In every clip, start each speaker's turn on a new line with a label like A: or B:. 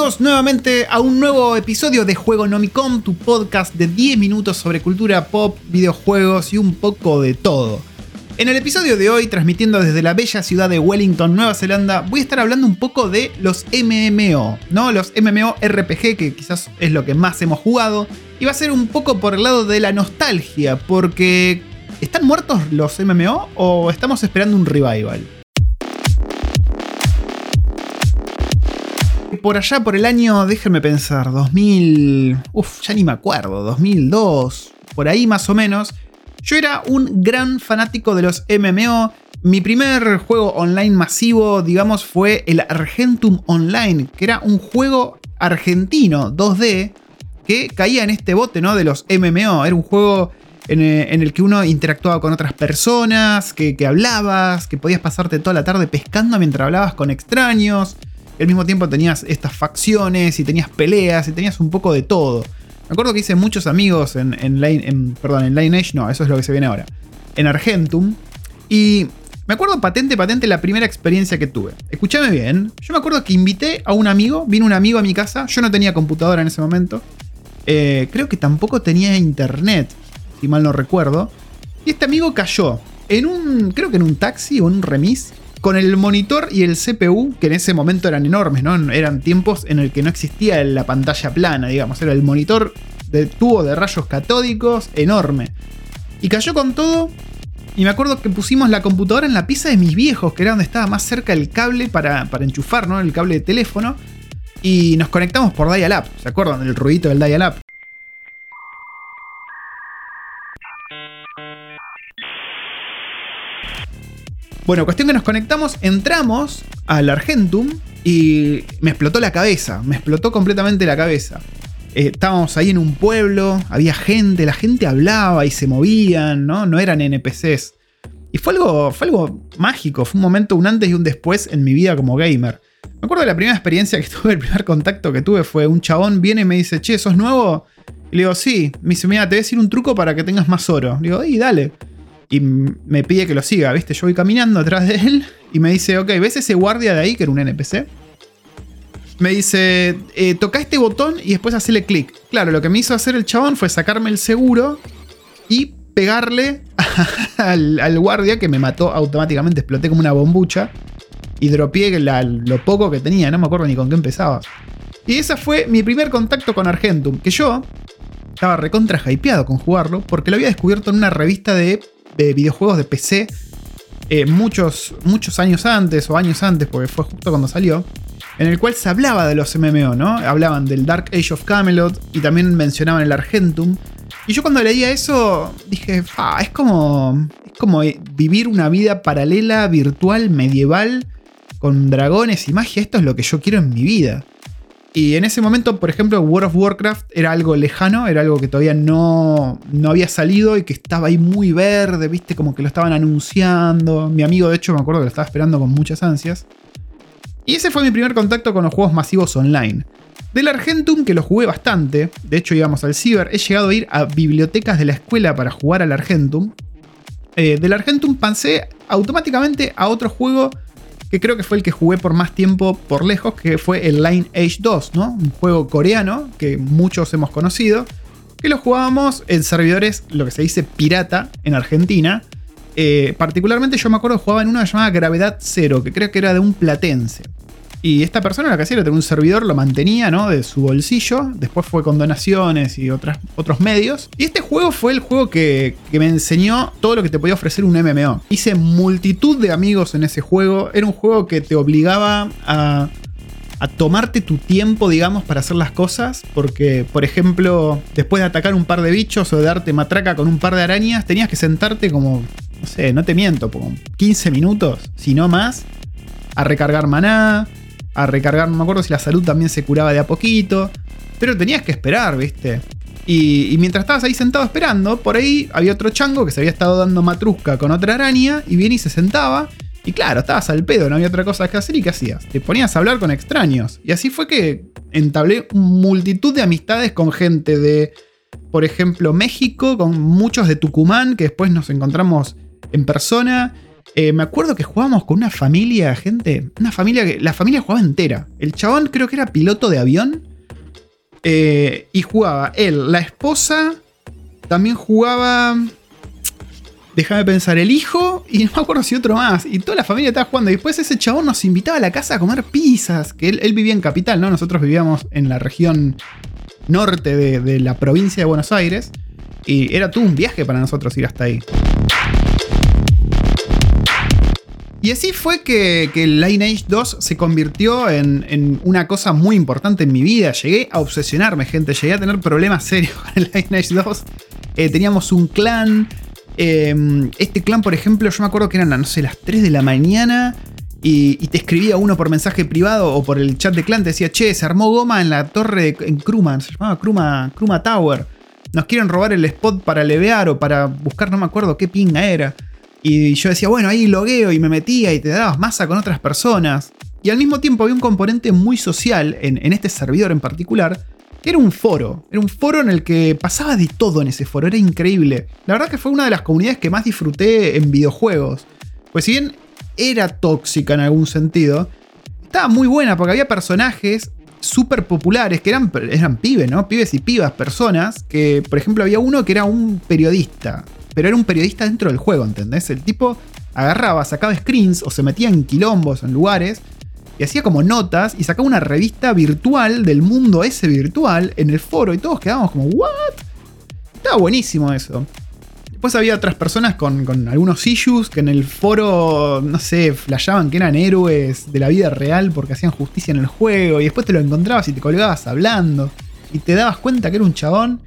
A: Bienvenidos nuevamente a un nuevo episodio de Juego Nomicom, tu podcast de 10 minutos sobre cultura pop, videojuegos y un poco de todo. En el episodio de hoy, transmitiendo desde la bella ciudad de Wellington, Nueva Zelanda, voy a estar hablando un poco de los MMO, ¿no? Los MMORPG, que quizás es lo que más hemos jugado, y va a ser un poco por el lado de la nostalgia, porque ¿están muertos los MMO o estamos esperando un revival? Por allá por el año, déjenme pensar, 2000, uff, ya ni me acuerdo, 2002, por ahí más o menos, yo era un gran fanático de los MMO. Mi primer juego online masivo, digamos, fue el Argentum Online, que era un juego argentino 2D que caía en este bote, ¿no? De los MMO. Era un juego en, eh, el que uno interactuaba con otras personas, que, que hablabas, que podías pasarte toda la tarde pescando mientras hablabas con extraños al mismo tiempo tenías estas facciones y tenías peleas y tenías un poco de todo. Me acuerdo que hice muchos amigos en, perdón, en Lineage, no, eso es lo que se viene ahora. En Argentum. Y me acuerdo patente, patente la primera experiencia que tuve. Escúchame bien. Yo me acuerdo que invité a un amigo, vino un amigo a mi casa. Yo no tenía computadora en ese momento. Eh, creo que tampoco tenía internet, si mal no recuerdo. Y este amigo cayó en un, creo que en un taxi o en un remis con el monitor y el CPU, que en ese momento eran enormes, ¿no? Eran tiempos en el que no existía la pantalla plana, digamos. Era el monitor de tubo de rayos catódicos enorme. Y cayó con todo. Y me acuerdo que pusimos la computadora en la pieza de mis viejos, que era donde estaba más cerca el cable para, para enchufar, ¿no? El cable de teléfono. Y nos conectamos por dial-up. ¿Se acuerdan del ruidito del dial-up? Bueno, cuestión que nos conectamos, entramos al Argentum y me explotó la cabeza, me explotó completamente la cabeza. Eh, estábamos ahí en un pueblo, había gente, la gente hablaba y se movían, ¿no? No eran NPCs. Y fue algo, fue algo mágico, fue un momento, un antes y un después en mi vida como gamer. Me acuerdo de la primera experiencia que tuve, el primer contacto que tuve fue un chabón viene y me dice, che, ¿sos nuevo? Y le digo, sí. Me dice, mira, te voy a decir un truco para que tengas más oro. Le digo, y dale y me pide que lo siga, ¿viste? Yo voy caminando atrás de él y me dice, ok, ¿ves ese guardia de ahí que era un NPC? Me dice, eh, toca este botón y después hacele clic. Claro, lo que me hizo hacer el chabón fue sacarme el seguro y pegarle al, guardia que me mató automáticamente. Exploté como una bombucha y dropeé lo poco que tenía, no me acuerdo ni con qué empezaba. Y ese fue mi primer contacto con Argentum, que yo estaba recontra hypeado con jugarlo porque lo había descubierto en una revista de de videojuegos de PC eh, muchos, muchos años antes o años antes, porque fue justo cuando salió, en el cual se hablaba de los MMO, ¿no? Hablaban del Dark Age of Camelot y también mencionaban el Argentum. Y yo cuando leía eso dije, es como, es como vivir una vida paralela, virtual, medieval, con dragones y magia. Esto es lo que yo quiero en mi vida. Y en ese momento, por ejemplo, World of Warcraft era algo lejano, era algo que todavía no, no había salido y que estaba ahí muy verde, viste, como que lo estaban anunciando. Mi amigo, de hecho, me acuerdo que lo estaba esperando con muchas ansias. Y ese fue mi primer contacto con los juegos masivos online. Del Argentum, que lo jugué bastante, de hecho íbamos al Ciber, he llegado a ir a bibliotecas de la escuela para jugar al Argentum. Eh, del Argentum pasé automáticamente a otro juego que creo que fue el que jugué por más tiempo por lejos, que fue el Line Age 2, ¿no? Un juego coreano que muchos hemos conocido, que lo jugábamos en servidores, lo que se dice pirata, en Argentina. Eh, particularmente yo me acuerdo que jugaba en una llamada Gravedad Cero, que creo que era de un platense. Y esta persona lo que hacía era tener un servidor, lo mantenía, ¿no? De su bolsillo. Después fue con donaciones y otros medios. Y este juego fue el juego que, me enseñó todo lo que te podía ofrecer un MMO. Hice multitud de amigos en ese juego. Era un juego que te obligaba a, a tomarte tu tiempo, digamos, para hacer las cosas. Porque, por ejemplo, después de atacar un par de bichos o de darte matraca con un par de arañas, tenías que sentarte como, no sé, no te miento, como 15 minutos, si no más, a recargar maná a recargar, no me acuerdo si la salud también se curaba de a poquito, pero tenías que esperar, ¿viste? Y, mientras estabas ahí sentado esperando, por ahí había otro chango que se había estado dando matrusca con otra araña y viene y se sentaba. Y claro, estabas al pedo, no había otra cosa que hacer y ¿qué hacías? Te ponías a hablar con extraños. Y así fue que entablé multitud de amistades con gente de, por ejemplo, México, con muchos de Tucumán, que después nos encontramos en persona. Eh, me acuerdo que jugábamos con una familia, gente. Una familia que. La familia jugaba entera. El chabón creo que era piloto de avión. Eh, y jugaba él, la esposa. También jugaba. Déjame pensar, el hijo y no me acuerdo si otro más. Y toda la familia estaba jugando. Y después ese chabón nos invitaba a la casa a comer pizzas. Que él, vivía en Capital, ¿no? Nosotros vivíamos en la región norte de, de la provincia de Buenos Aires. Y era todo un viaje para nosotros ir hasta ahí. Y así fue que, que Lineage 2 se convirtió en, una cosa muy importante en mi vida. Llegué a obsesionarme, gente. Llegué a tener problemas serios con el Lineage 2. Eh, teníamos un clan. Em, este clan, por ejemplo, yo me acuerdo que eran, no sé, las 3 de la mañana. Y, te escribía uno por mensaje privado o por el chat de clan. Te decía, che, se armó goma en la torre en Kruma. Se llamaba Kruma, Kruma Tower. Nos quieren robar el spot para levear o para buscar, no me acuerdo qué pinga era. Y yo decía, bueno, ahí logueo y me metía y te dabas masa con otras personas. Y al mismo tiempo había un componente muy social en, este servidor en particular, que era un foro. Era un foro en el que pasaba de todo en ese foro, era increíble. La verdad que fue una de las comunidades que más disfruté en videojuegos. Pues si bien era tóxica en algún sentido, estaba muy buena porque había personajes súper populares que eran, eran pibes, ¿no? Pibes y pibas, personas, que por ejemplo había uno que era un periodista pero era un periodista dentro del juego, ¿entendés? El tipo agarraba, sacaba screens o se metía en quilombos, en lugares, y hacía como notas y sacaba una revista virtual del mundo ese virtual en el foro y todos quedábamos como, ¿what? Estaba buenísimo eso. Después había otras personas con, con, algunos issues que en el foro, no sé, flashaban que eran héroes de la vida real porque hacían justicia en el juego. Y después te lo encontrabas y te colgabas hablando. Y te dabas cuenta que era un chabón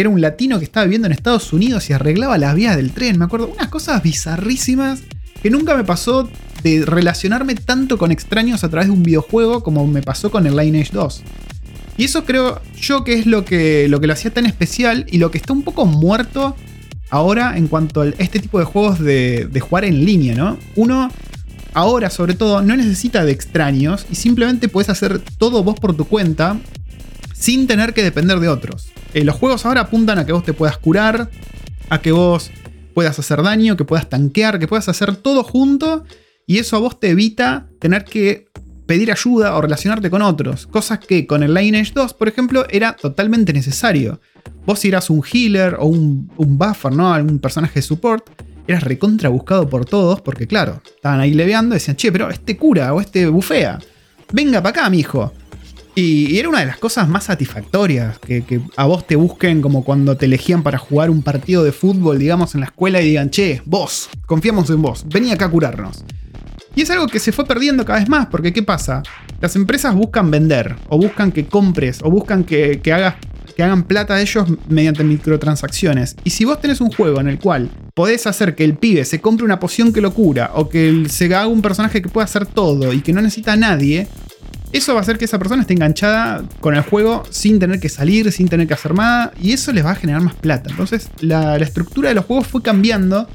A: era un latino que estaba viviendo en Estados Unidos y arreglaba las vías del tren. Me acuerdo, unas cosas bizarrísimas que nunca me pasó de relacionarme tanto con extraños a través de un videojuego como me pasó con el Lineage 2. Y eso creo yo que es lo que, lo que lo hacía tan especial y lo que está un poco muerto ahora en cuanto a este tipo de juegos de, de jugar en línea, ¿no? Uno ahora sobre todo no necesita de extraños y simplemente puedes hacer todo vos por tu cuenta sin tener que depender de otros. Eh, los juegos ahora apuntan a que vos te puedas curar, a que vos puedas hacer daño, que puedas tanquear, que puedas hacer todo junto. Y eso a vos te evita tener que pedir ayuda o relacionarte con otros. Cosas que con el Lineage 2, por ejemplo, era totalmente necesario. Vos si eras un healer o un, buffer, ¿no? Algún personaje de support, eras recontra buscado por todos, porque claro, estaban ahí leveando y decían, che, pero este cura o este bufea. Venga para acá, mijo. Y, era una de las cosas más satisfactorias, que, a vos te busquen como cuando te elegían para jugar un partido de fútbol, digamos, en la escuela y digan, che, vos, confiamos en vos, vení acá a curarnos. Y es algo que se fue perdiendo cada vez más, porque ¿qué pasa? Las empresas buscan vender, o buscan que compres, o buscan que, hagas, que hagan plata a ellos mediante microtransacciones. Y si vos tenés un juego en el cual podés hacer que el pibe se compre una poción que lo cura, o que se haga un personaje que pueda hacer todo y que no necesita a nadie, eso va a hacer que esa persona esté enganchada con el juego sin tener que salir, sin tener que hacer nada, y eso les va a generar más plata. Entonces, la, estructura de los juegos fue cambiando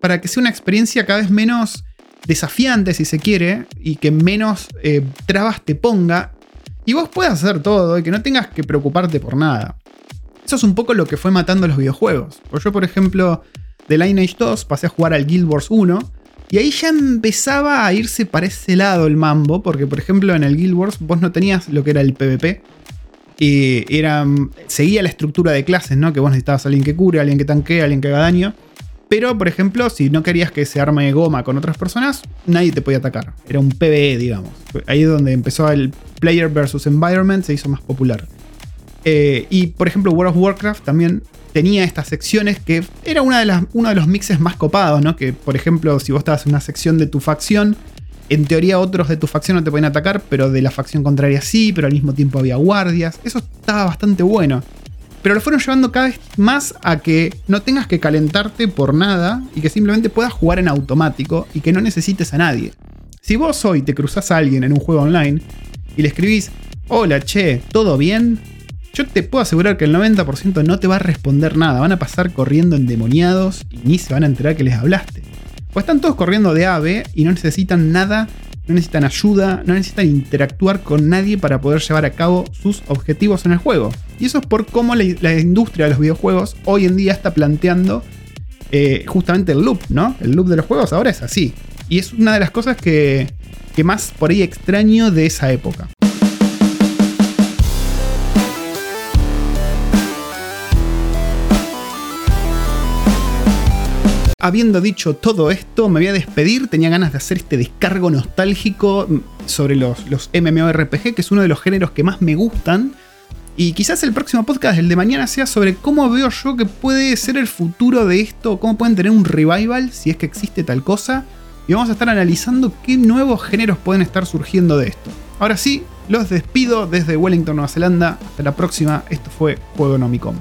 A: para que sea una experiencia cada vez menos desafiante, si se quiere, y que menos eh, trabas te ponga, y vos puedas hacer todo y que no tengas que preocuparte por nada. Eso es un poco lo que fue matando los videojuegos. yo, por ejemplo, de Lineage 2 pasé a jugar al Guild Wars 1 y ahí ya empezaba a irse para ese lado el mambo, porque por ejemplo en el Guild Wars vos no tenías lo que era el PvP. Y era, seguía la estructura de clases, ¿no? Que vos necesitabas a alguien que cure, alguien que tanquee, alguien que haga daño. Pero, por ejemplo, si no querías que se arme goma con otras personas, nadie te podía atacar. Era un PvE, digamos. Ahí es donde empezó el Player versus Environment, se hizo más popular. Eh, y, por ejemplo, World of Warcraft también tenía estas secciones que era una de las, uno de los mixes más copados, ¿no? Que, por ejemplo, si vos estabas en una sección de tu facción, en teoría otros de tu facción no te pueden atacar, pero de la facción contraria sí, pero al mismo tiempo había guardias. Eso estaba bastante bueno. Pero lo fueron llevando cada vez más a que no tengas que calentarte por nada y que simplemente puedas jugar en automático y que no necesites a nadie. Si vos hoy te cruzas a alguien en un juego online y le escribís, hola che, ¿todo bien? Yo te puedo asegurar que el 90% no te va a responder nada. Van a pasar corriendo endemoniados y ni se van a enterar que les hablaste. Pues están todos corriendo de ave y no necesitan nada, no necesitan ayuda, no necesitan interactuar con nadie para poder llevar a cabo sus objetivos en el juego. Y eso es por cómo la, industria de los videojuegos hoy en día está planteando eh, justamente el loop, ¿no? El loop de los juegos ahora es así. Y es una de las cosas que, que más por ahí extraño de esa época. Habiendo dicho todo esto, me voy a despedir. Tenía ganas de hacer este descargo nostálgico sobre los, los MMORPG, que es uno de los géneros que más me gustan. Y quizás el próximo podcast, el de mañana, sea sobre cómo veo yo que puede ser el futuro de esto, cómo pueden tener un revival, si es que existe tal cosa. Y vamos a estar analizando qué nuevos géneros pueden estar surgiendo de esto. Ahora sí, los despido desde Wellington, Nueva Zelanda. Hasta la próxima. Esto fue Juego Nomicom.